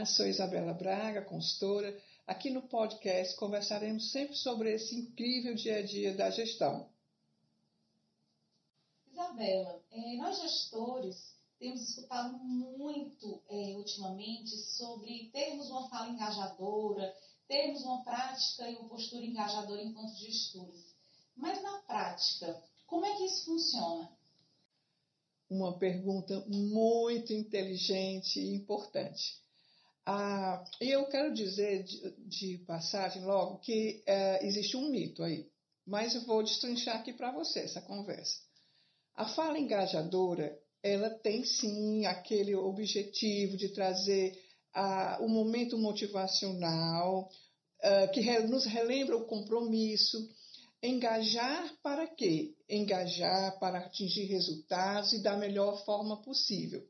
Olá, sou Isabela Braga, consultora. Aqui no podcast conversaremos sempre sobre esse incrível dia a dia da gestão. Isabela, eh, nós gestores temos escutado muito eh, ultimamente sobre termos uma fala engajadora, termos uma prática e uma postura engajadora enquanto gestores. Mas na prática, como é que isso funciona? Uma pergunta muito inteligente e importante. Ah, eu quero dizer de, de passagem logo que é, existe um mito aí, mas eu vou destrinchar aqui para você essa conversa. A fala engajadora, ela tem sim aquele objetivo de trazer ah, o momento motivacional, ah, que re, nos relembra o compromisso, Engajar para quê? Engajar para atingir resultados e da melhor forma possível.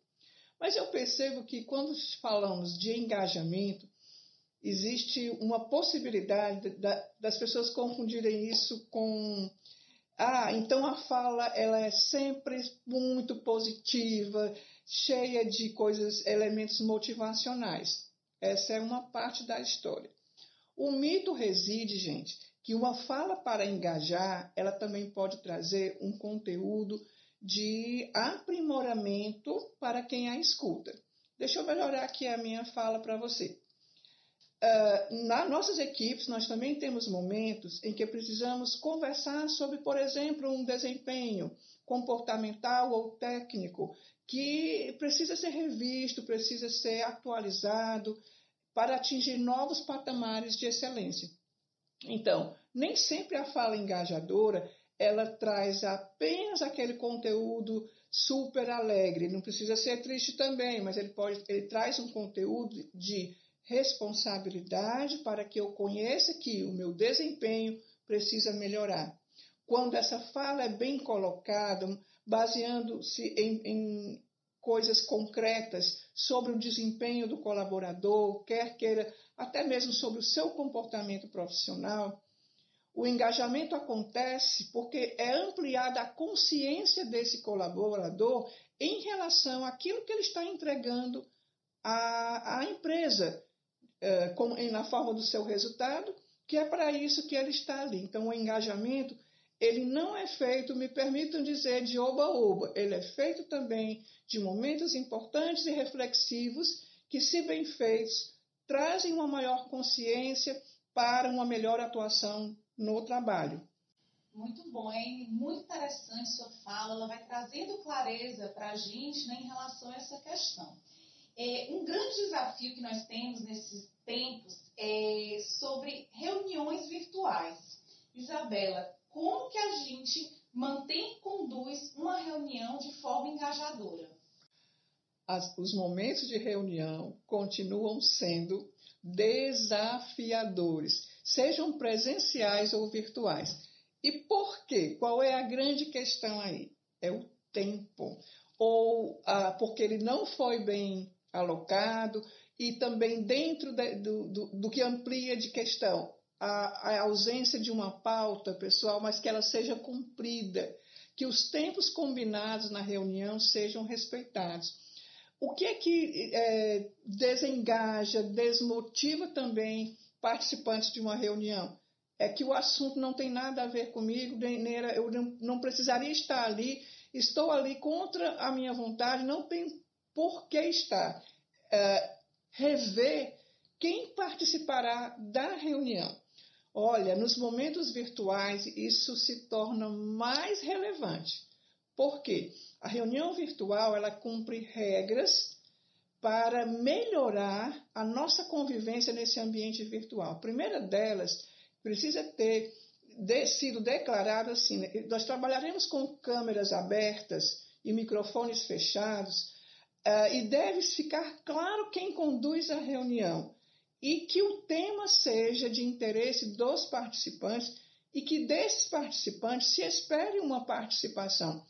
Mas eu percebo que quando falamos de engajamento, existe uma possibilidade das pessoas confundirem isso com ah, então a fala ela é sempre muito positiva, cheia de coisas, elementos motivacionais. Essa é uma parte da história. O mito reside, gente, que uma fala para engajar, ela também pode trazer um conteúdo de aprimoramento para quem a escuta. Deixa eu melhorar aqui a minha fala para você. Uh, nas nossas equipes, nós também temos momentos em que precisamos conversar sobre, por exemplo, um desempenho comportamental ou técnico que precisa ser revisto, precisa ser atualizado para atingir novos patamares de excelência. Então, nem sempre a fala engajadora ela traz apenas aquele conteúdo super alegre. Não precisa ser triste também, mas ele pode, ele traz um conteúdo de responsabilidade para que eu conheça que o meu desempenho precisa melhorar. Quando essa fala é bem colocada, baseando-se em, em coisas concretas sobre o desempenho do colaborador, quer queira até mesmo sobre o seu comportamento profissional, o engajamento acontece porque é ampliada a consciência desse colaborador em relação àquilo que ele está entregando à, à empresa, é, com, na forma do seu resultado, que é para isso que ele está ali. Então, o engajamento ele não é feito, me permitam dizer, de oba-oba, ele é feito também de momentos importantes e reflexivos que, se bem feitos, trazem uma maior consciência para uma melhor atuação no trabalho. Muito bom, é muito interessante sua fala, ela vai trazendo clareza para a gente né, em relação a essa questão. É, um grande desafio que nós temos nesses tempos é sobre reuniões virtuais. Isabela, como que a gente mantém e conduz uma reunião de forma engajadora? As, os momentos de reunião continuam sendo desafiadores, sejam presenciais ou virtuais. E por quê? Qual é a grande questão aí? É o tempo. Ou ah, porque ele não foi bem alocado, e também dentro de, do, do, do que amplia de questão a, a ausência de uma pauta, pessoal, mas que ela seja cumprida, que os tempos combinados na reunião sejam respeitados. O que é que é, desengaja, desmotiva também participantes de uma reunião? É que o assunto não tem nada a ver comigo, nem, eu não, não precisaria estar ali, estou ali contra a minha vontade, não tem por que estar. É, rever quem participará da reunião. Olha, nos momentos virtuais isso se torna mais relevante. Por quê? A reunião virtual ela cumpre regras para melhorar a nossa convivência nesse ambiente virtual. A primeira delas precisa ter de, sido declarado assim: né? nós trabalharemos com câmeras abertas e microfones fechados, uh, e deve ficar claro quem conduz a reunião e que o tema seja de interesse dos participantes e que desses participantes se espere uma participação,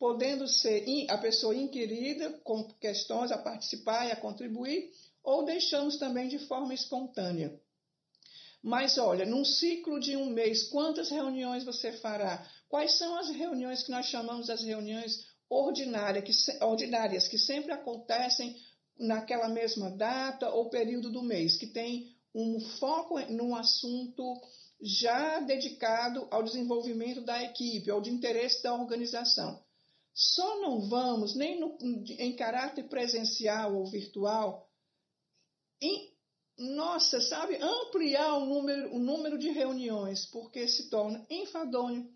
podendo ser a pessoa inquirida com questões a participar e a contribuir, ou deixamos também de forma espontânea. Mas olha, num ciclo de um mês, quantas reuniões você fará? Quais são as reuniões que nós chamamos as reuniões ordinárias que, ordinárias, que sempre acontecem naquela mesma data ou período do mês, que tem um foco num assunto já dedicado ao desenvolvimento da equipe, ao de interesse da organização. Só não vamos, nem no, em caráter presencial ou virtual, em, nossa, sabe, ampliar o número, o número de reuniões, porque se torna enfadonho.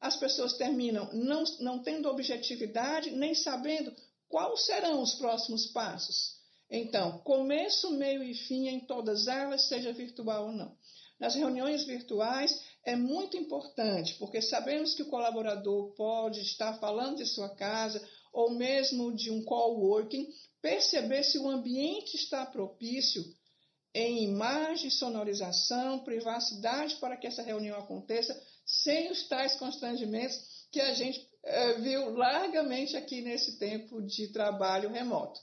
As pessoas terminam não, não tendo objetividade, nem sabendo quais serão os próximos passos. Então, começo, meio e fim em todas elas, seja virtual ou não. Nas reuniões virtuais é muito importante, porque sabemos que o colaborador pode estar falando de sua casa ou mesmo de um coworking, perceber se o ambiente está propício em imagem, sonorização, privacidade para que essa reunião aconteça sem os tais constrangimentos que a gente é, viu largamente aqui nesse tempo de trabalho remoto.